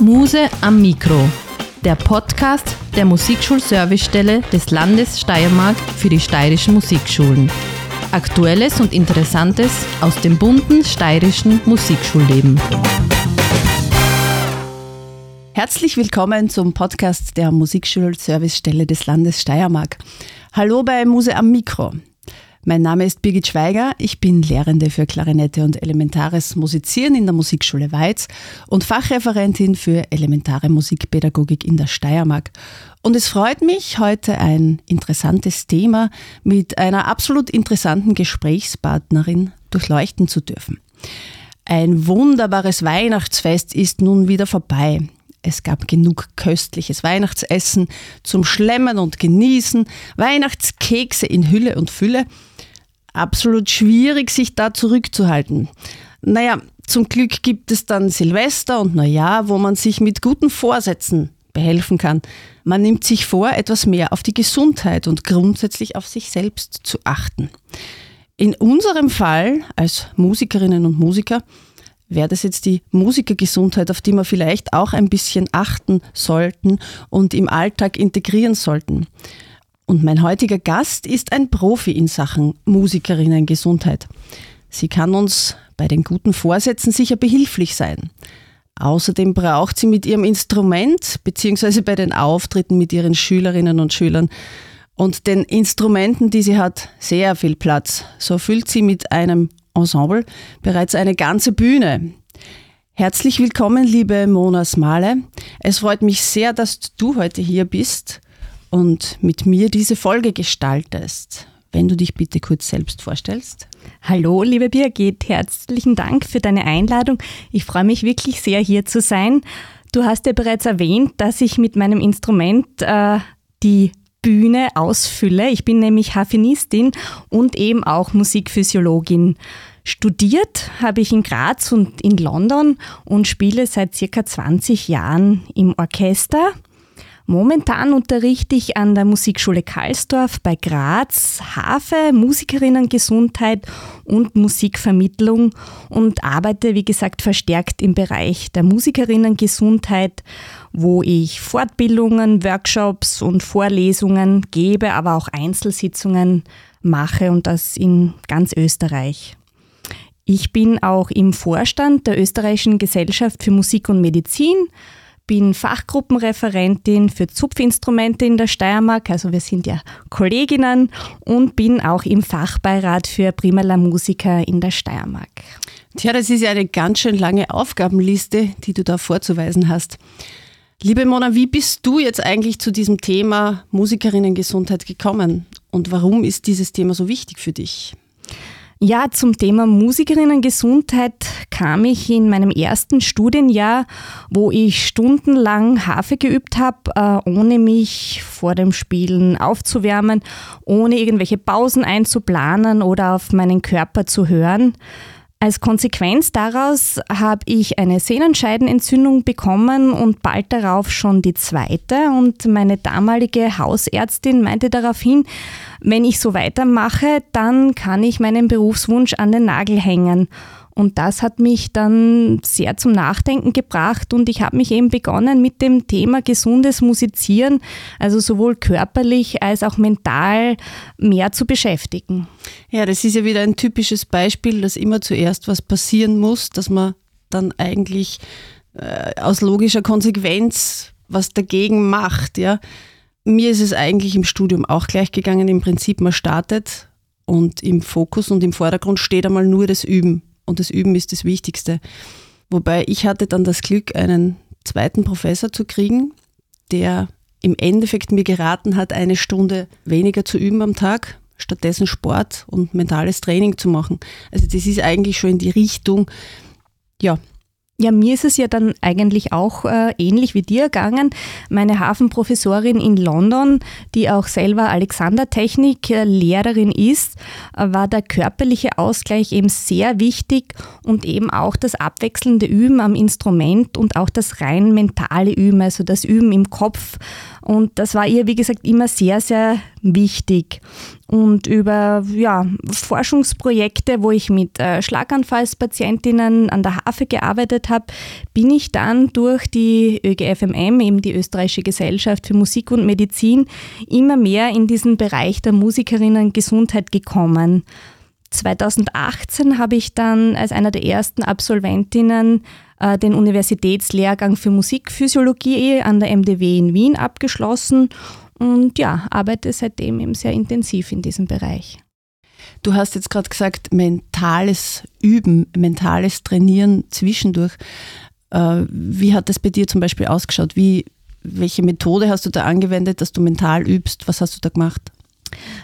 Muse am Mikro, der Podcast der Musikschulservicestelle des Landes Steiermark für die steirischen Musikschulen. Aktuelles und Interessantes aus dem bunten steirischen Musikschulleben. Herzlich willkommen zum Podcast der Musikschulservicestelle des Landes Steiermark. Hallo bei Muse am Mikro. Mein Name ist Birgit Schweiger, ich bin Lehrende für Klarinette und elementares Musizieren in der Musikschule Weiz und Fachreferentin für elementare Musikpädagogik in der Steiermark. Und es freut mich, heute ein interessantes Thema mit einer absolut interessanten Gesprächspartnerin durchleuchten zu dürfen. Ein wunderbares Weihnachtsfest ist nun wieder vorbei. Es gab genug köstliches Weihnachtsessen zum Schlemmen und Genießen, Weihnachtskekse in Hülle und Fülle. Absolut schwierig, sich da zurückzuhalten. Naja, zum Glück gibt es dann Silvester und Neujahr, wo man sich mit guten Vorsätzen behelfen kann. Man nimmt sich vor, etwas mehr auf die Gesundheit und grundsätzlich auf sich selbst zu achten. In unserem Fall als Musikerinnen und Musiker wäre das jetzt die Musikergesundheit, auf die wir vielleicht auch ein bisschen achten sollten und im Alltag integrieren sollten. Und mein heutiger Gast ist ein Profi in Sachen Musikerinnengesundheit. Sie kann uns bei den guten Vorsätzen sicher behilflich sein. Außerdem braucht sie mit ihrem Instrument bzw. bei den Auftritten mit ihren Schülerinnen und Schülern und den Instrumenten, die sie hat, sehr viel Platz. So füllt sie mit einem Ensemble bereits eine ganze Bühne. Herzlich willkommen, liebe Mona Smale. Es freut mich sehr, dass du heute hier bist und mit mir diese Folge gestaltest. Wenn du dich bitte kurz selbst vorstellst. Hallo, liebe Birgit, herzlichen Dank für deine Einladung. Ich freue mich wirklich sehr, hier zu sein. Du hast ja bereits erwähnt, dass ich mit meinem Instrument äh, die Bühne ausfülle. Ich bin nämlich Harfenistin und eben auch Musikphysiologin. Studiert habe ich in Graz und in London und spiele seit circa 20 Jahren im Orchester. Momentan unterrichte ich an der Musikschule Karlsdorf bei Graz Harfe, Musikerinnengesundheit und Musikvermittlung und arbeite, wie gesagt, verstärkt im Bereich der Musikerinnengesundheit, wo ich Fortbildungen, Workshops und Vorlesungen gebe, aber auch Einzelsitzungen mache und das in ganz Österreich. Ich bin auch im Vorstand der Österreichischen Gesellschaft für Musik und Medizin, bin Fachgruppenreferentin für Zupfinstrumente in der Steiermark, also wir sind ja Kolleginnen und bin auch im Fachbeirat für Primala Musiker in der Steiermark. Tja, das ist ja eine ganz schön lange Aufgabenliste, die du da vorzuweisen hast. Liebe Mona, wie bist du jetzt eigentlich zu diesem Thema Musikerinnengesundheit gekommen und warum ist dieses Thema so wichtig für dich? Ja, zum Thema Musikerinnengesundheit kam ich in meinem ersten Studienjahr, wo ich stundenlang Harfe geübt habe, äh, ohne mich vor dem Spielen aufzuwärmen, ohne irgendwelche Pausen einzuplanen oder auf meinen Körper zu hören. Als Konsequenz daraus habe ich eine Sehnenscheidenentzündung bekommen und bald darauf schon die zweite. Und meine damalige Hausärztin meinte daraufhin, wenn ich so weitermache, dann kann ich meinen Berufswunsch an den Nagel hängen. Und das hat mich dann sehr zum Nachdenken gebracht und ich habe mich eben begonnen mit dem Thema gesundes Musizieren, also sowohl körperlich als auch mental mehr zu beschäftigen. Ja, das ist ja wieder ein typisches Beispiel, dass immer zuerst was passieren muss, dass man dann eigentlich äh, aus logischer Konsequenz was dagegen macht, ja. Mir ist es eigentlich im Studium auch gleich gegangen. Im Prinzip, man startet und im Fokus und im Vordergrund steht einmal nur das Üben und das Üben ist das Wichtigste. Wobei ich hatte dann das Glück, einen zweiten Professor zu kriegen, der im Endeffekt mir geraten hat, eine Stunde weniger zu üben am Tag, stattdessen Sport und mentales Training zu machen. Also das ist eigentlich schon in die Richtung, ja, ja, mir ist es ja dann eigentlich auch äh, ähnlich wie dir gegangen. Meine Hafenprofessorin in London, die auch selber Alexandertechnik-Lehrerin ist, äh, war der körperliche Ausgleich eben sehr wichtig und eben auch das abwechselnde Üben am Instrument und auch das rein mentale Üben, also das Üben im Kopf. Und das war ihr, wie gesagt, immer sehr, sehr wichtig. Und über ja, Forschungsprojekte, wo ich mit äh, Schlaganfallspatientinnen an der Hafe gearbeitet habe, bin ich dann durch die ÖGFMM, eben die Österreichische Gesellschaft für Musik und Medizin, immer mehr in diesen Bereich der Musikerinnen Gesundheit gekommen. 2018 habe ich dann als einer der ersten Absolventinnen äh, den Universitätslehrgang für Musikphysiologie an der MDW in Wien abgeschlossen und ja, arbeite seitdem eben sehr intensiv in diesem Bereich. Du hast jetzt gerade gesagt, mentales Üben, mentales Trainieren zwischendurch. Äh, wie hat das bei dir zum Beispiel ausgeschaut? Wie, welche Methode hast du da angewendet, dass du mental übst? Was hast du da gemacht?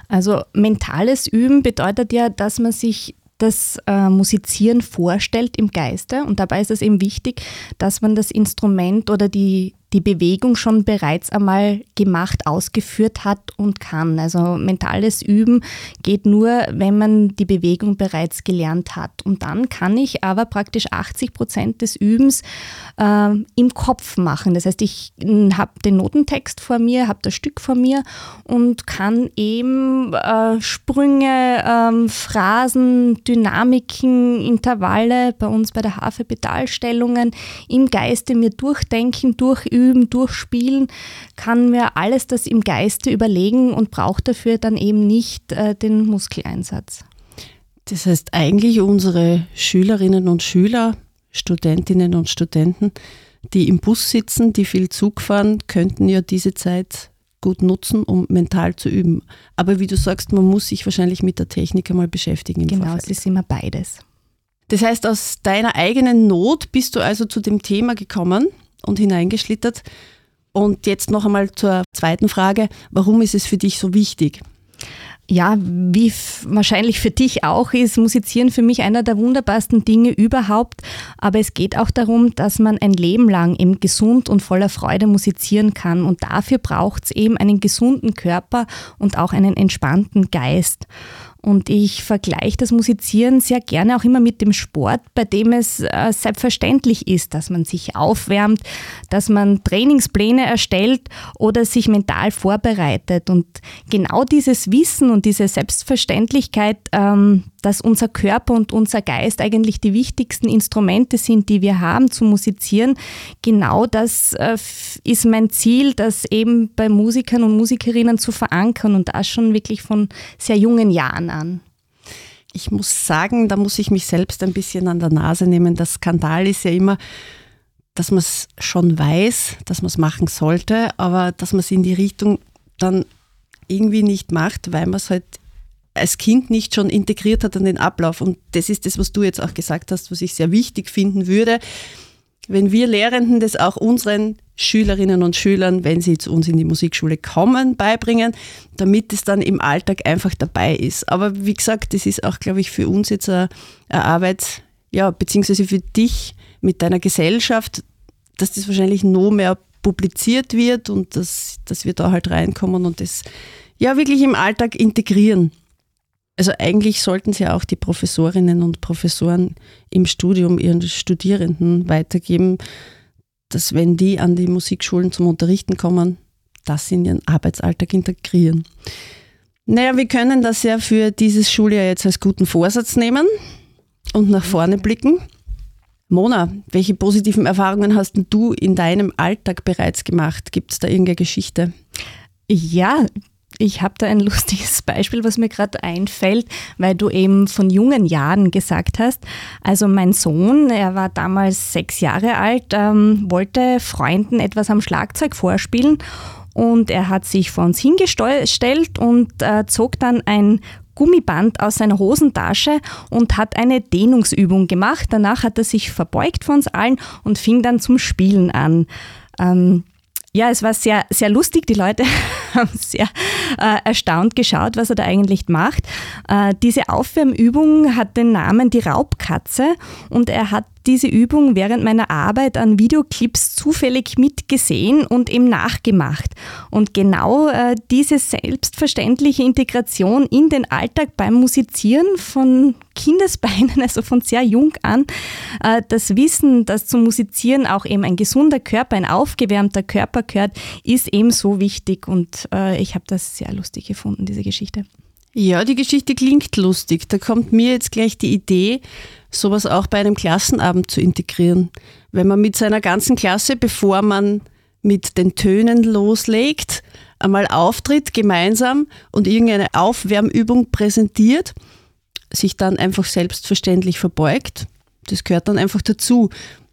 Also mentales Üben bedeutet ja, dass man sich das äh, Musizieren vorstellt im Geiste. Und dabei ist es eben wichtig, dass man das Instrument oder die, die Bewegung schon bereits einmal gemacht, ausgeführt hat und kann. Also mentales Üben geht nur, wenn man die Bewegung bereits gelernt hat. Und dann kann ich aber praktisch 80 Prozent des Übens äh, im Kopf machen. Das heißt, ich habe den Notentext vor mir, habe das Stück vor mir und kann eben äh, Sprünge, äh, Phrasen, Dynamiken, Intervalle bei uns bei der Hafe-Pedalstellungen im Geiste mir durchdenken, durchüben Üben, Durchspielen kann mir alles das im Geiste überlegen und braucht dafür dann eben nicht äh, den Muskeleinsatz. Das heißt, eigentlich unsere Schülerinnen und Schüler, Studentinnen und Studenten, die im Bus sitzen, die viel Zug fahren, könnten ja diese Zeit gut nutzen, um mental zu üben. Aber wie du sagst, man muss sich wahrscheinlich mit der Technik einmal beschäftigen. genau, Vorfeld. es ist immer beides. Das heißt, aus deiner eigenen Not bist du also zu dem Thema gekommen und hineingeschlittert. Und jetzt noch einmal zur zweiten Frage. Warum ist es für dich so wichtig? Ja, wie wahrscheinlich für dich auch ist Musizieren für mich einer der wunderbarsten Dinge überhaupt. Aber es geht auch darum, dass man ein Leben lang eben gesund und voller Freude musizieren kann. Und dafür braucht es eben einen gesunden Körper und auch einen entspannten Geist. Und ich vergleiche das Musizieren sehr gerne auch immer mit dem Sport, bei dem es äh, selbstverständlich ist, dass man sich aufwärmt, dass man Trainingspläne erstellt oder sich mental vorbereitet. Und genau dieses Wissen und diese Selbstverständlichkeit, ähm, dass unser Körper und unser Geist eigentlich die wichtigsten Instrumente sind, die wir haben zu musizieren, genau das äh, ist mein Ziel, das eben bei Musikern und Musikerinnen zu verankern und das schon wirklich von sehr jungen Jahren an. Ich muss sagen, da muss ich mich selbst ein bisschen an der Nase nehmen. Das Skandal ist ja immer, dass man es schon weiß, dass man es machen sollte, aber dass man es in die Richtung dann irgendwie nicht macht, weil man es halt als Kind nicht schon integriert hat an den Ablauf. Und das ist das, was du jetzt auch gesagt hast, was ich sehr wichtig finden würde. Wenn wir Lehrenden das auch unseren Schülerinnen und Schülern, wenn sie zu uns in die Musikschule kommen, beibringen, damit es dann im Alltag einfach dabei ist. Aber wie gesagt, das ist auch, glaube ich, für uns jetzt eine, Arbeit, ja, beziehungsweise für dich mit deiner Gesellschaft, dass das wahrscheinlich noch mehr publiziert wird und dass, dass wir da halt reinkommen und das ja wirklich im Alltag integrieren. Also eigentlich sollten sie auch die Professorinnen und Professoren im Studium ihren Studierenden weitergeben, dass wenn die an die Musikschulen zum Unterrichten kommen, das in ihren Arbeitsalltag integrieren. Naja, wir können das ja für dieses Schuljahr jetzt als guten Vorsatz nehmen und nach vorne blicken. Mona, welche positiven Erfahrungen hast du in deinem Alltag bereits gemacht? Gibt es da irgendeine Geschichte? Ja, ich habe da ein lustiges Beispiel, was mir gerade einfällt, weil du eben von jungen Jahren gesagt hast. Also mein Sohn, er war damals sechs Jahre alt, ähm, wollte Freunden etwas am Schlagzeug vorspielen und er hat sich vor uns hingestellt und äh, zog dann ein Gummiband aus seiner Hosentasche und hat eine Dehnungsübung gemacht. Danach hat er sich verbeugt vor uns allen und fing dann zum Spielen an. Ähm, ja, es war sehr, sehr lustig. Die Leute haben sehr äh, erstaunt geschaut, was er da eigentlich macht. Äh, diese Aufwärmübung hat den Namen die Raubkatze und er hat diese Übung während meiner Arbeit an Videoclips zufällig mitgesehen und eben nachgemacht. Und genau äh, diese selbstverständliche Integration in den Alltag beim Musizieren von Kindesbeinen, also von sehr jung an, äh, das Wissen, dass zum Musizieren auch eben ein gesunder Körper, ein aufgewärmter Körper gehört, ist eben so wichtig. Und äh, ich habe das sehr lustig gefunden, diese Geschichte. Ja, die Geschichte klingt lustig. Da kommt mir jetzt gleich die Idee, sowas auch bei einem Klassenabend zu integrieren. Wenn man mit seiner ganzen Klasse, bevor man mit den Tönen loslegt, einmal auftritt gemeinsam und irgendeine Aufwärmübung präsentiert, sich dann einfach selbstverständlich verbeugt. Das gehört dann einfach dazu.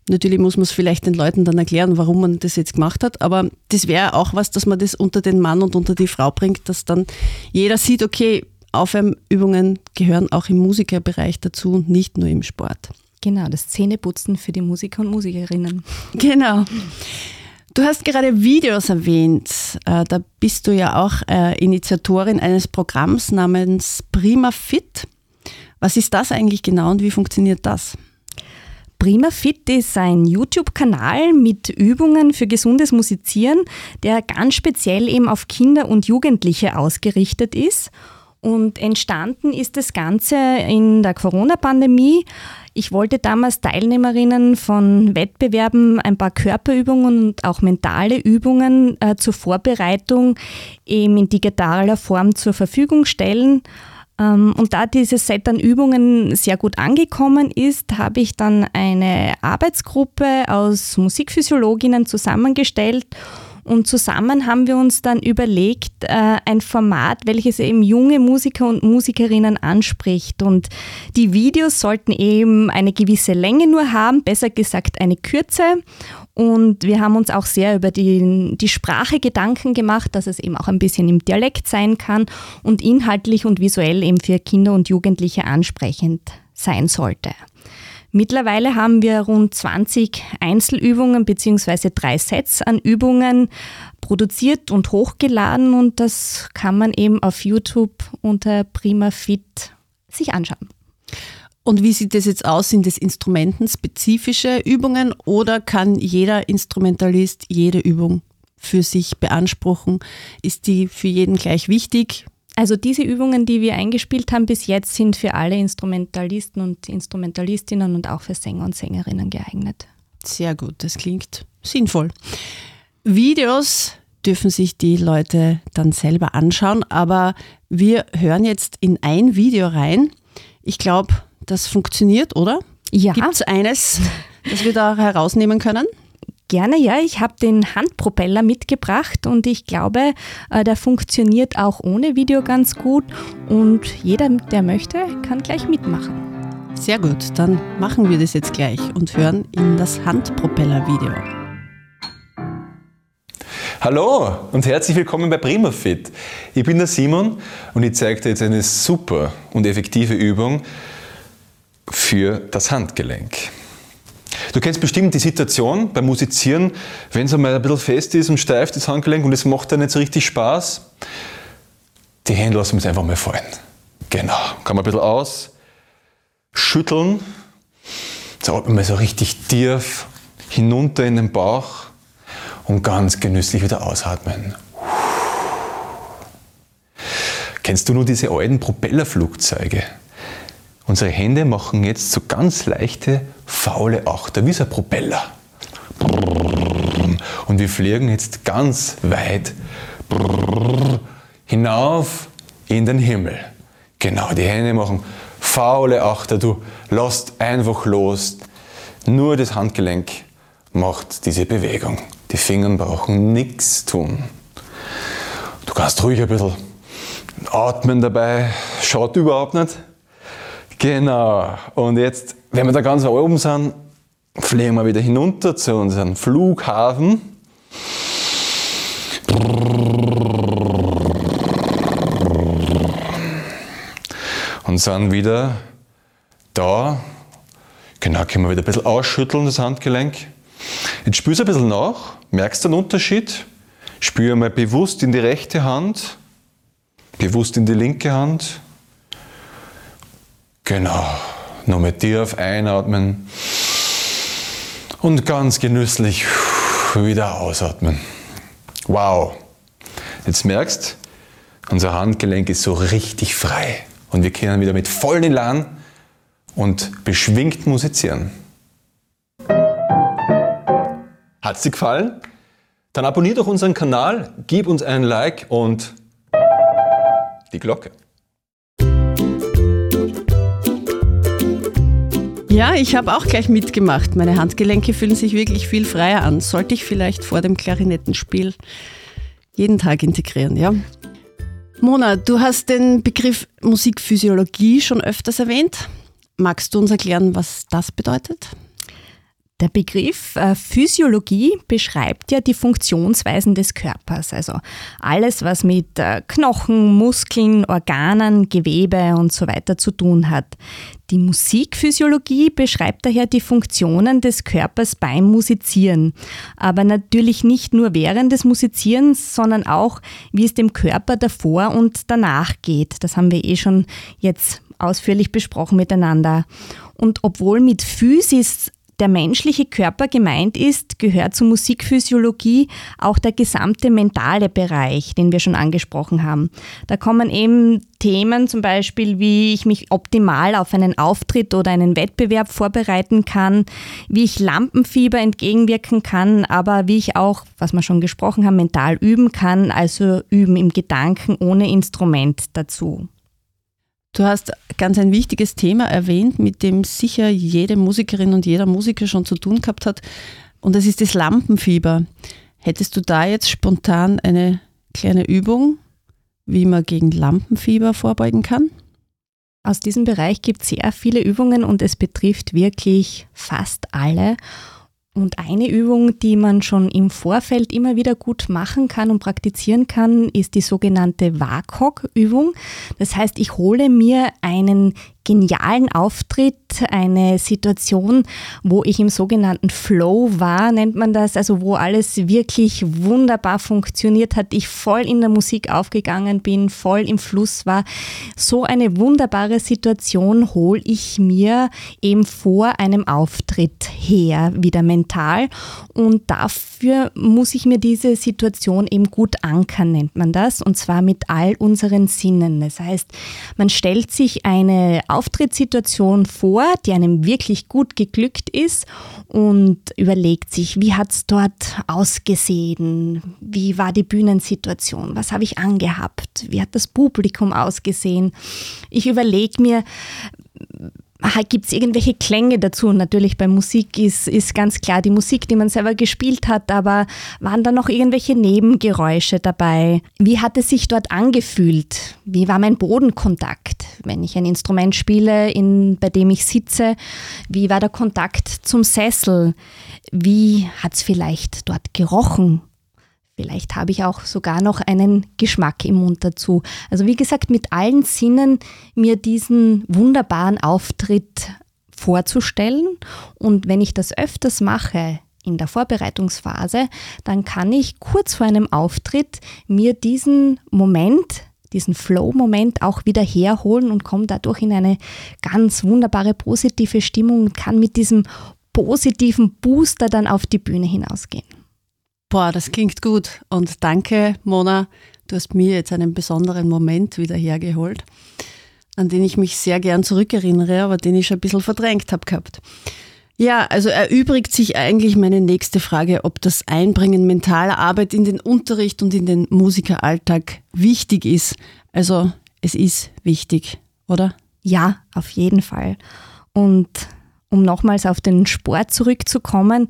Natürlich muss man es vielleicht den Leuten dann erklären, warum man das jetzt gemacht hat, aber das wäre auch was, dass man das unter den Mann und unter die Frau bringt, dass dann jeder sieht, okay, Aufwärmübungen gehören auch im Musikerbereich dazu, nicht nur im Sport. Genau, das Zähneputzen für die Musiker und Musikerinnen. Genau. Du hast gerade Videos erwähnt. Äh, da bist du ja auch äh, Initiatorin eines Programms namens Prima Fit. Was ist das eigentlich genau und wie funktioniert das? Prima Fit ist ein YouTube-Kanal mit Übungen für gesundes Musizieren, der ganz speziell eben auf Kinder und Jugendliche ausgerichtet ist. Und entstanden ist das Ganze in der Corona-Pandemie. Ich wollte damals Teilnehmerinnen von Wettbewerben ein paar Körperübungen und auch mentale Übungen äh, zur Vorbereitung eben in digitaler Form zur Verfügung stellen. Ähm, und da dieses Set an Übungen sehr gut angekommen ist, habe ich dann eine Arbeitsgruppe aus Musikphysiologinnen zusammengestellt und zusammen haben wir uns dann überlegt, äh, ein Format, welches eben junge Musiker und Musikerinnen anspricht. Und die Videos sollten eben eine gewisse Länge nur haben, besser gesagt eine Kürze. Und wir haben uns auch sehr über die, die Sprache Gedanken gemacht, dass es eben auch ein bisschen im Dialekt sein kann und inhaltlich und visuell eben für Kinder und Jugendliche ansprechend sein sollte. Mittlerweile haben wir rund 20 Einzelübungen bzw. drei Sets an Übungen produziert und hochgeladen und das kann man eben auf YouTube unter Prima Fit sich anschauen. Und wie sieht das jetzt aus? Sind das instrumentenspezifische Übungen oder kann jeder Instrumentalist jede Übung für sich beanspruchen? Ist die für jeden gleich wichtig? Also diese Übungen, die wir eingespielt haben bis jetzt, sind für alle Instrumentalisten und Instrumentalistinnen und auch für Sänger und Sängerinnen geeignet. Sehr gut, das klingt sinnvoll. Videos dürfen sich die Leute dann selber anschauen, aber wir hören jetzt in ein Video rein. Ich glaube, das funktioniert, oder? Ja. Gibt es eines, das wir da herausnehmen können? Gerne, ja. Ich habe den Handpropeller mitgebracht und ich glaube, äh, der funktioniert auch ohne Video ganz gut und jeder, der möchte, kann gleich mitmachen. Sehr gut, dann machen wir das jetzt gleich und hören in das Handpropeller-Video. Hallo und herzlich willkommen bei PrimaFit. Ich bin der Simon und ich zeige dir jetzt eine super und effektive Übung, für das Handgelenk. Du kennst bestimmt die Situation beim Musizieren, wenn es einmal ein bisschen fest ist und steif, das Handgelenk, und es macht dir nicht so richtig Spaß. Die Hände lassen wir uns einfach mal fallen. Genau. Kann man ein bisschen aus, schütteln. Jetzt atmen wir so richtig tief hinunter in den Bauch und ganz genüsslich wieder ausatmen. Kennst du nur diese alten Propellerflugzeuge? Unsere Hände machen jetzt so ganz leichte, faule Achter, wie so ein Propeller. Und wir fliegen jetzt ganz weit hinauf in den Himmel. Genau, die Hände machen faule Achter, du lässt einfach los. Nur das Handgelenk macht diese Bewegung. Die Finger brauchen nichts tun. Du kannst ruhig ein bisschen atmen dabei, schaut überhaupt nicht. Genau. Und jetzt, wenn wir da ganz oben sind, fliegen wir wieder hinunter zu unserem Flughafen. Und sind wieder da. Genau, können wir wieder ein bisschen ausschütteln, das Handgelenk. Jetzt spürst du ein bisschen nach, merkst du den Unterschied. Spür mal bewusst in die rechte Hand, bewusst in die linke Hand. Genau. Nochmal tief einatmen und ganz genüsslich wieder ausatmen. Wow. Jetzt merkst, unser Handgelenk ist so richtig frei und wir können wieder mit vollen Elan und beschwingt musizieren. Hat es dir gefallen? Dann abonnier doch unseren Kanal, gib uns einen Like und die Glocke. Ja, ich habe auch gleich mitgemacht. Meine Handgelenke fühlen sich wirklich viel freier an. Sollte ich vielleicht vor dem Klarinettenspiel jeden Tag integrieren, ja? Mona, du hast den Begriff Musikphysiologie schon öfters erwähnt. Magst du uns erklären, was das bedeutet? Der Begriff äh, Physiologie beschreibt ja die Funktionsweisen des Körpers, also alles, was mit äh, Knochen, Muskeln, Organen, Gewebe und so weiter zu tun hat. Die Musikphysiologie beschreibt daher die Funktionen des Körpers beim Musizieren, aber natürlich nicht nur während des Musizierens, sondern auch, wie es dem Körper davor und danach geht. Das haben wir eh schon jetzt ausführlich besprochen miteinander. Und obwohl mit Physis der menschliche Körper gemeint ist, gehört zur Musikphysiologie auch der gesamte mentale Bereich, den wir schon angesprochen haben. Da kommen eben Themen zum Beispiel, wie ich mich optimal auf einen Auftritt oder einen Wettbewerb vorbereiten kann, wie ich Lampenfieber entgegenwirken kann, aber wie ich auch, was wir schon gesprochen haben, mental üben kann, also üben im Gedanken ohne Instrument dazu. Du hast ganz ein wichtiges Thema erwähnt, mit dem sicher jede Musikerin und jeder Musiker schon zu tun gehabt hat. Und das ist das Lampenfieber. Hättest du da jetzt spontan eine kleine Übung, wie man gegen Lampenfieber vorbeugen kann? Aus diesem Bereich gibt es sehr viele Übungen und es betrifft wirklich fast alle. Und eine Übung, die man schon im Vorfeld immer wieder gut machen kann und praktizieren kann, ist die sogenannte WAKOK-Übung. Das heißt, ich hole mir einen genialen Auftritt, eine Situation, wo ich im sogenannten Flow war, nennt man das, also wo alles wirklich wunderbar funktioniert hat, ich voll in der Musik aufgegangen bin, voll im Fluss war. So eine wunderbare Situation hole ich mir eben vor einem Auftritt her, wieder mental. Und dafür muss ich mir diese Situation eben gut ankern, nennt man das, und zwar mit all unseren Sinnen. Das heißt, man stellt sich eine Auftrittssituation vor, die einem wirklich gut geglückt ist und überlegt sich, wie hat es dort ausgesehen, wie war die Bühnensituation, was habe ich angehabt, wie hat das Publikum ausgesehen. Ich überlege mir, Gibt es irgendwelche Klänge dazu? natürlich bei Musik ist, ist ganz klar die Musik, die man selber gespielt hat, aber waren da noch irgendwelche Nebengeräusche dabei? Wie hat es sich dort angefühlt? Wie war mein Bodenkontakt, wenn ich ein Instrument spiele, in, bei dem ich sitze? Wie war der Kontakt zum Sessel? Wie hat es vielleicht dort gerochen? Vielleicht habe ich auch sogar noch einen Geschmack im Mund dazu. Also wie gesagt, mit allen Sinnen mir diesen wunderbaren Auftritt vorzustellen. Und wenn ich das öfters mache in der Vorbereitungsphase, dann kann ich kurz vor einem Auftritt mir diesen Moment, diesen Flow-Moment auch wieder herholen und komme dadurch in eine ganz wunderbare positive Stimmung und kann mit diesem positiven Booster dann auf die Bühne hinausgehen. Boah, das klingt gut. Und danke, Mona. Du hast mir jetzt einen besonderen Moment wieder hergeholt, an den ich mich sehr gern zurückerinnere, aber den ich schon ein bisschen verdrängt habe gehabt. Ja, also erübrigt sich eigentlich meine nächste Frage, ob das Einbringen mentaler Arbeit in den Unterricht und in den Musikeralltag wichtig ist. Also es ist wichtig, oder? Ja, auf jeden Fall. Und um nochmals auf den Sport zurückzukommen,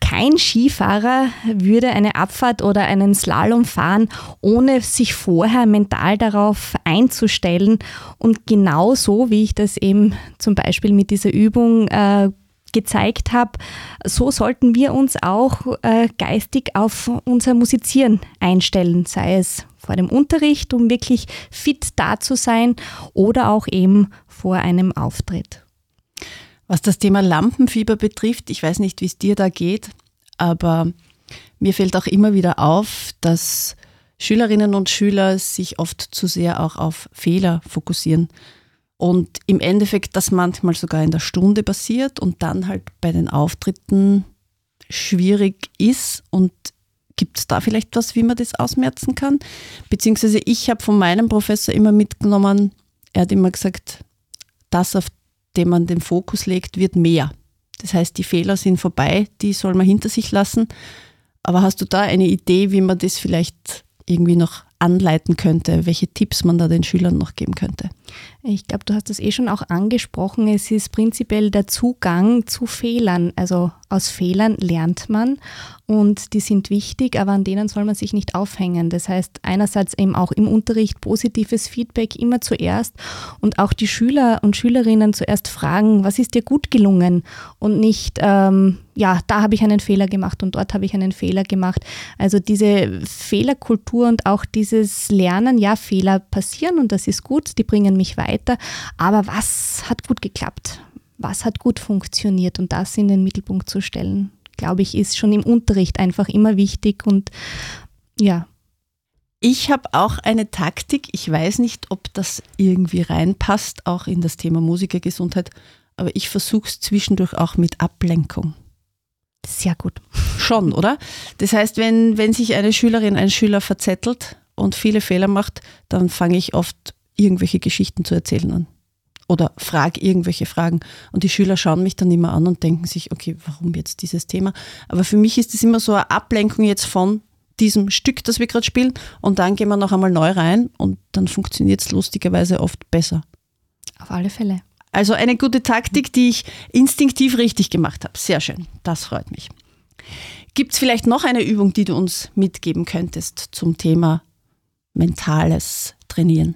kein Skifahrer würde eine Abfahrt oder einen Slalom fahren, ohne sich vorher mental darauf einzustellen. Und genau so, wie ich das eben zum Beispiel mit dieser Übung äh, gezeigt habe, so sollten wir uns auch äh, geistig auf unser Musizieren einstellen, sei es vor dem Unterricht, um wirklich fit da zu sein oder auch eben vor einem Auftritt. Was das Thema Lampenfieber betrifft, ich weiß nicht, wie es dir da geht, aber mir fällt auch immer wieder auf, dass Schülerinnen und Schüler sich oft zu sehr auch auf Fehler fokussieren. Und im Endeffekt das manchmal sogar in der Stunde passiert und dann halt bei den Auftritten schwierig ist. Und gibt es da vielleicht was, wie man das ausmerzen kann? Beziehungsweise ich habe von meinem Professor immer mitgenommen, er hat immer gesagt, das, auf dem man den Fokus legt, wird mehr. Das heißt, die Fehler sind vorbei, die soll man hinter sich lassen. Aber hast du da eine Idee, wie man das vielleicht irgendwie noch anleiten könnte, welche Tipps man da den Schülern noch geben könnte? Ich glaube, du hast das eh schon auch angesprochen. Es ist prinzipiell der Zugang zu Fehlern. Also aus Fehlern lernt man und die sind wichtig, aber an denen soll man sich nicht aufhängen. Das heißt, einerseits eben auch im Unterricht positives Feedback immer zuerst und auch die Schüler und Schülerinnen zuerst fragen, was ist dir gut gelungen und nicht, ähm, ja, da habe ich einen Fehler gemacht und dort habe ich einen Fehler gemacht. Also diese Fehlerkultur und auch dieses Lernen, ja, Fehler passieren und das ist gut, die bringen mich weiter, aber was hat gut geklappt? Was hat gut funktioniert und das in den Mittelpunkt zu stellen, glaube ich, ist schon im Unterricht einfach immer wichtig und ja. Ich habe auch eine Taktik. Ich weiß nicht, ob das irgendwie reinpasst, auch in das Thema Musikergesundheit, aber ich versuche es zwischendurch auch mit Ablenkung. Sehr gut. Schon, oder? Das heißt, wenn, wenn sich eine Schülerin, ein Schüler verzettelt und viele Fehler macht, dann fange ich oft irgendwelche Geschichten zu erzählen an. Oder frage irgendwelche Fragen. Und die Schüler schauen mich dann immer an und denken sich, okay, warum jetzt dieses Thema? Aber für mich ist es immer so eine Ablenkung jetzt von diesem Stück, das wir gerade spielen. Und dann gehen wir noch einmal neu rein und dann funktioniert es lustigerweise oft besser. Auf alle Fälle. Also eine gute Taktik, die ich instinktiv richtig gemacht habe. Sehr schön. Das freut mich. Gibt es vielleicht noch eine Übung, die du uns mitgeben könntest zum Thema mentales Trainieren?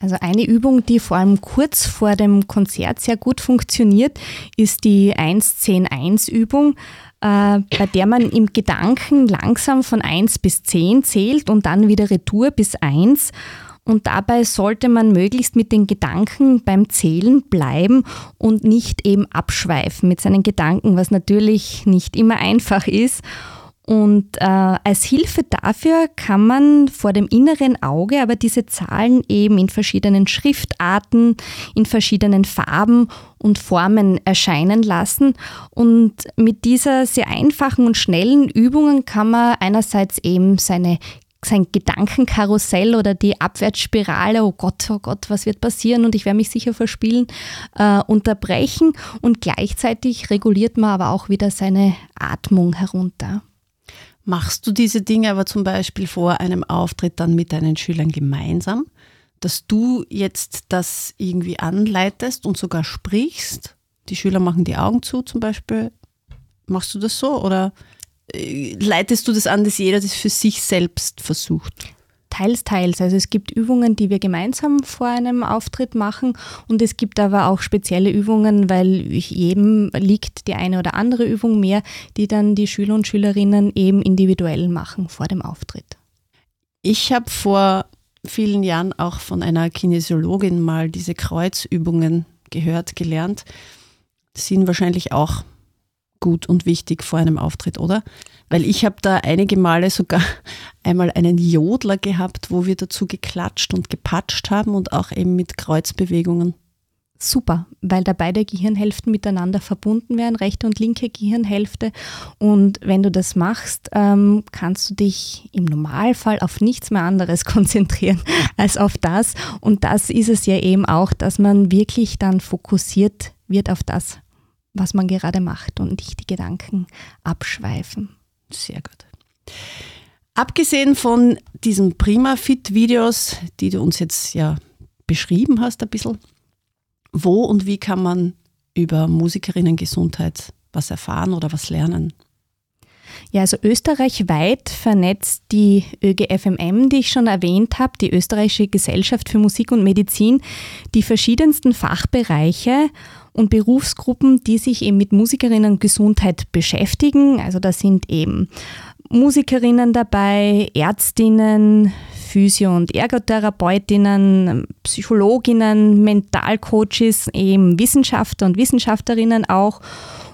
Also eine Übung, die vor allem kurz vor dem Konzert sehr gut funktioniert, ist die 1-10-1-Übung, äh, bei der man im Gedanken langsam von 1 bis 10 zählt und dann wieder Retour bis 1. Und dabei sollte man möglichst mit den Gedanken beim Zählen bleiben und nicht eben abschweifen mit seinen Gedanken, was natürlich nicht immer einfach ist. Und äh, als Hilfe dafür kann man vor dem inneren Auge aber diese Zahlen eben in verschiedenen Schriftarten, in verschiedenen Farben und Formen erscheinen lassen. Und mit dieser sehr einfachen und schnellen Übungen kann man einerseits eben seine sein Gedankenkarussell oder die Abwärtsspirale, oh Gott, oh Gott, was wird passieren und ich werde mich sicher verspielen, äh, unterbrechen und gleichzeitig reguliert man aber auch wieder seine Atmung herunter. Machst du diese Dinge aber zum Beispiel vor einem Auftritt dann mit deinen Schülern gemeinsam, dass du jetzt das irgendwie anleitest und sogar sprichst? Die Schüler machen die Augen zu zum Beispiel. Machst du das so oder äh, leitest du das an, dass jeder das für sich selbst versucht? Teils, teils. Also es gibt Übungen, die wir gemeinsam vor einem Auftritt machen und es gibt aber auch spezielle Übungen, weil jedem liegt die eine oder andere Übung mehr, die dann die Schüler und Schülerinnen eben individuell machen vor dem Auftritt. Ich habe vor vielen Jahren auch von einer Kinesiologin mal diese Kreuzübungen gehört, gelernt. Die sind wahrscheinlich auch gut und wichtig vor einem Auftritt, oder? Weil ich habe da einige Male sogar einmal einen Jodler gehabt, wo wir dazu geklatscht und gepatscht haben und auch eben mit Kreuzbewegungen. Super, weil da beide Gehirnhälften miteinander verbunden werden, rechte und linke Gehirnhälfte. Und wenn du das machst, ähm, kannst du dich im Normalfall auf nichts mehr anderes konzentrieren als auf das. Und das ist es ja eben auch, dass man wirklich dann fokussiert wird auf das, was man gerade macht und nicht die Gedanken abschweifen. Sehr gut. Abgesehen von diesen Prima-Fit-Videos, die du uns jetzt ja beschrieben hast ein bisschen, wo und wie kann man über Musikerinnen-Gesundheit was erfahren oder was lernen? Ja, also österreichweit vernetzt die ÖGFMM, die ich schon erwähnt habe, die Österreichische Gesellschaft für Musik und Medizin, die verschiedensten Fachbereiche und Berufsgruppen, die sich eben mit Musikerinnen Gesundheit beschäftigen. Also da sind eben Musikerinnen dabei, Ärztinnen, Physio- und Ergotherapeutinnen, Psychologinnen, Mentalcoaches, eben Wissenschaftler und Wissenschaftlerinnen auch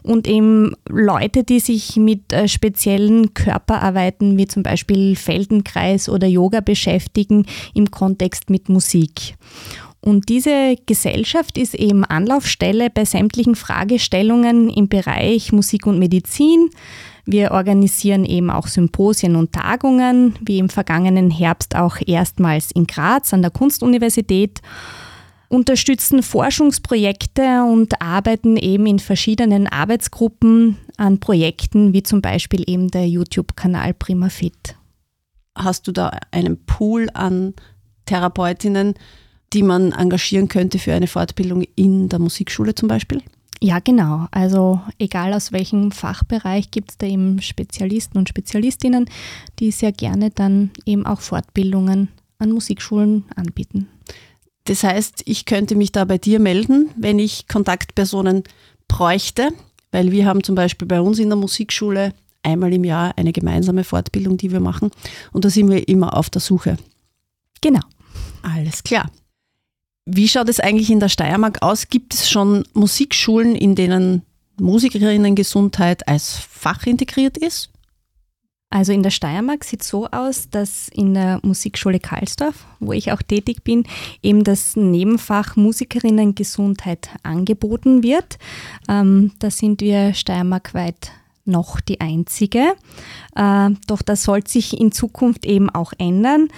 und eben Leute, die sich mit äh, speziellen Körperarbeiten wie zum Beispiel Feldenkreis oder Yoga beschäftigen im Kontext mit Musik. Und diese Gesellschaft ist eben Anlaufstelle bei sämtlichen Fragestellungen im Bereich Musik und Medizin. Wir organisieren eben auch Symposien und Tagungen, wie im vergangenen Herbst auch erstmals in Graz an der Kunstuniversität, unterstützen Forschungsprojekte und arbeiten eben in verschiedenen Arbeitsgruppen an Projekten, wie zum Beispiel eben der YouTube-Kanal PrimaFit. Hast du da einen Pool an Therapeutinnen, die man engagieren könnte für eine Fortbildung in der Musikschule zum Beispiel? Ja, genau. Also egal aus welchem Fachbereich gibt es da eben Spezialisten und Spezialistinnen, die sehr gerne dann eben auch Fortbildungen an Musikschulen anbieten. Das heißt, ich könnte mich da bei dir melden, wenn ich Kontaktpersonen bräuchte, weil wir haben zum Beispiel bei uns in der Musikschule einmal im Jahr eine gemeinsame Fortbildung, die wir machen und da sind wir immer auf der Suche. Genau. Alles klar. Wie schaut es eigentlich in der Steiermark aus? Gibt es schon Musikschulen, in denen Musikerinnengesundheit als Fach integriert ist? Also in der Steiermark sieht es so aus, dass in der Musikschule Karlsdorf, wo ich auch tätig bin, eben das Nebenfach Musikerinnengesundheit angeboten wird. Ähm, da sind wir steiermarkweit noch die einzige. Äh, doch das soll sich in Zukunft eben auch ändern.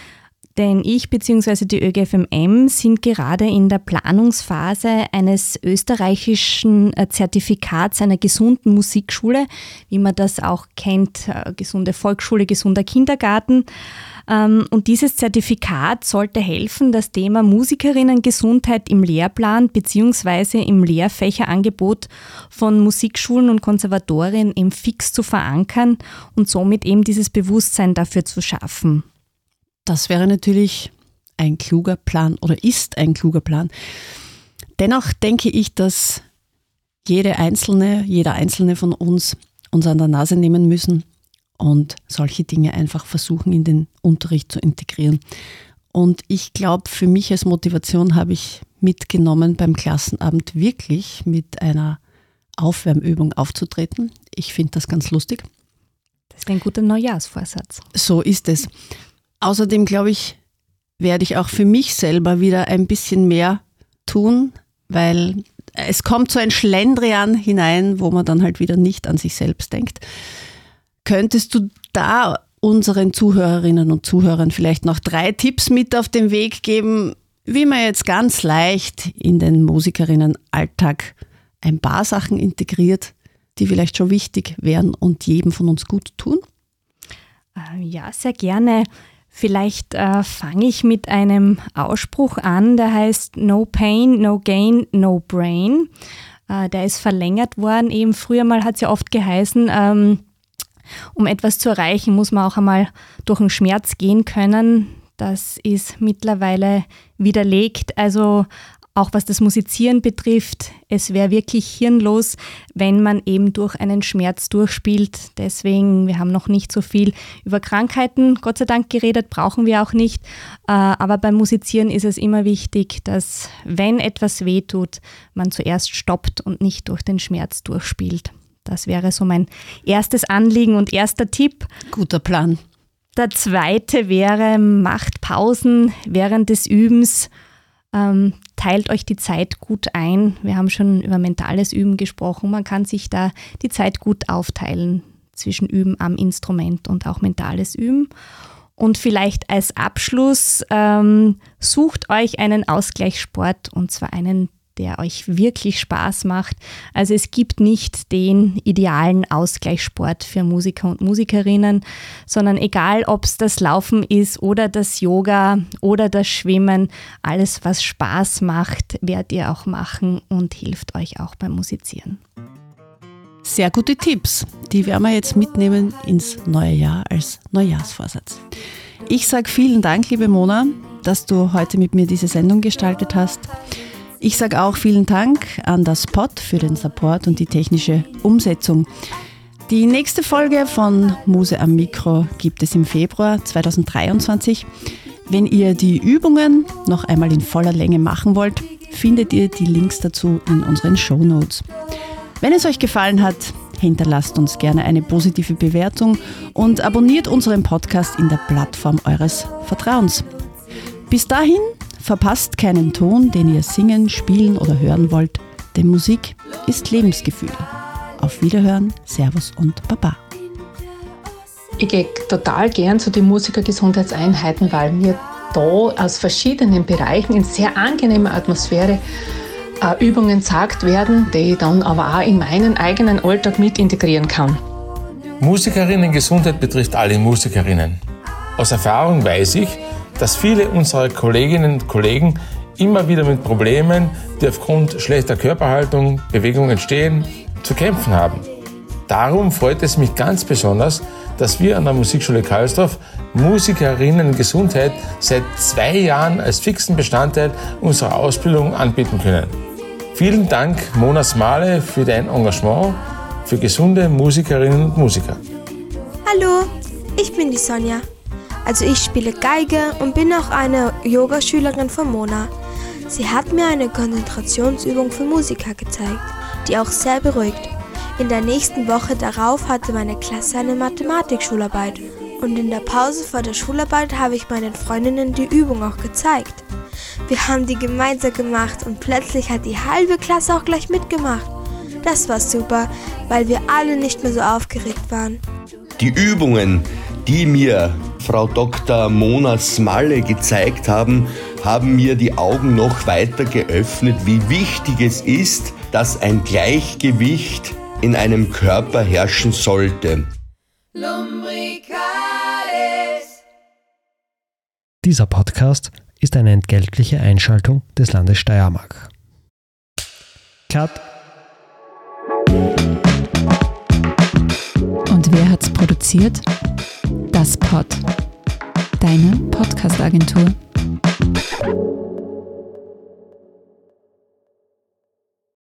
Denn ich bzw. die ÖGFMM sind gerade in der Planungsphase eines österreichischen äh, Zertifikats einer gesunden Musikschule, wie man das auch kennt, äh, gesunde Volksschule, gesunder Kindergarten. Ähm, und dieses Zertifikat sollte helfen, das Thema Musikerinnengesundheit im Lehrplan bzw. im Lehrfächerangebot von Musikschulen und Konservatorien eben fix zu verankern und somit eben dieses Bewusstsein dafür zu schaffen. Das wäre natürlich ein kluger Plan oder ist ein kluger Plan. Dennoch denke ich, dass jede einzelne, jeder einzelne von uns uns an der Nase nehmen müssen und solche Dinge einfach versuchen in den Unterricht zu integrieren. Und ich glaube, für mich als Motivation habe ich mitgenommen, beim Klassenabend wirklich mit einer Aufwärmübung aufzutreten. Ich finde das ganz lustig. Das ist ein guter Neujahrsvorsatz. So ist es. Außerdem glaube ich, werde ich auch für mich selber wieder ein bisschen mehr tun, weil es kommt so ein Schlendrian hinein, wo man dann halt wieder nicht an sich selbst denkt. Könntest du da unseren Zuhörerinnen und Zuhörern vielleicht noch drei Tipps mit auf den Weg geben, wie man jetzt ganz leicht in den Musikerinnenalltag ein paar Sachen integriert, die vielleicht schon wichtig wären und jedem von uns gut tun? Äh, ja, sehr gerne. Vielleicht äh, fange ich mit einem Ausspruch an, der heißt No Pain, No Gain, No Brain. Äh, der ist verlängert worden. Eben früher mal hat es ja oft geheißen, ähm, um etwas zu erreichen, muss man auch einmal durch den Schmerz gehen können. Das ist mittlerweile widerlegt. Also auch was das Musizieren betrifft, es wäre wirklich hirnlos, wenn man eben durch einen Schmerz durchspielt. Deswegen, wir haben noch nicht so viel über Krankheiten, Gott sei Dank, geredet, brauchen wir auch nicht. Äh, aber beim Musizieren ist es immer wichtig, dass wenn etwas wehtut, man zuerst stoppt und nicht durch den Schmerz durchspielt. Das wäre so mein erstes Anliegen und erster Tipp. Guter Plan. Der zweite wäre, macht Pausen während des Übens ähm, teilt euch die Zeit gut ein. Wir haben schon über mentales Üben gesprochen. Man kann sich da die Zeit gut aufteilen zwischen Üben am Instrument und auch mentales Üben. Und vielleicht als Abschluss ähm, sucht euch einen Ausgleichssport und zwar einen, der euch wirklich Spaß macht. Also es gibt nicht den idealen Ausgleichssport für Musiker und Musikerinnen, sondern egal ob es das Laufen ist oder das Yoga oder das Schwimmen, alles was Spaß macht, werdet ihr auch machen und hilft euch auch beim Musizieren. Sehr gute Tipps, die werden wir jetzt mitnehmen ins neue Jahr als Neujahrsvorsatz. Ich sage vielen Dank, liebe Mona, dass du heute mit mir diese Sendung gestaltet hast. Ich sage auch vielen Dank an das Pod für den Support und die technische Umsetzung. Die nächste Folge von Muse am Mikro gibt es im Februar 2023. Wenn ihr die Übungen noch einmal in voller Länge machen wollt, findet ihr die Links dazu in unseren Show Notes. Wenn es euch gefallen hat, hinterlasst uns gerne eine positive Bewertung und abonniert unseren Podcast in der Plattform eures Vertrauens. Bis dahin Verpasst keinen Ton, den ihr singen, spielen oder hören wollt, denn Musik ist Lebensgefühl. Auf Wiederhören, Servus und Baba. Ich gehe total gern zu den Musikergesundheitseinheiten, weil mir da aus verschiedenen Bereichen in sehr angenehmer Atmosphäre äh, Übungen gesagt werden, die ich dann aber auch in meinen eigenen Alltag mit integrieren kann. Musikerinnen-Gesundheit betrifft alle Musikerinnen. Aus Erfahrung weiß ich, dass viele unserer Kolleginnen und Kollegen immer wieder mit Problemen, die aufgrund schlechter Körperhaltung, Bewegung entstehen, zu kämpfen haben. Darum freut es mich ganz besonders, dass wir an der Musikschule Karlsdorf Musikerinnen Gesundheit seit zwei Jahren als fixen Bestandteil unserer Ausbildung anbieten können. Vielen Dank, Mona Smale, für dein Engagement für gesunde Musikerinnen und Musiker. Hallo, ich bin die Sonja. Also ich spiele Geige und bin auch eine Yogaschülerin von Mona. Sie hat mir eine Konzentrationsübung für Musiker gezeigt, die auch sehr beruhigt. In der nächsten Woche darauf hatte meine Klasse eine Mathematikschularbeit und in der Pause vor der Schularbeit habe ich meinen Freundinnen die Übung auch gezeigt. Wir haben die gemeinsam gemacht und plötzlich hat die halbe Klasse auch gleich mitgemacht. Das war super, weil wir alle nicht mehr so aufgeregt waren. Die Übungen, die mir Frau Dr. Mona Smalle gezeigt haben, haben mir die Augen noch weiter geöffnet, wie wichtig es ist, dass ein Gleichgewicht in einem Körper herrschen sollte. Dieser Podcast ist eine entgeltliche Einschaltung des Landes Steiermark. Cut. Und wer hat's produziert? Das Pod. Deine Podcast-Agentur.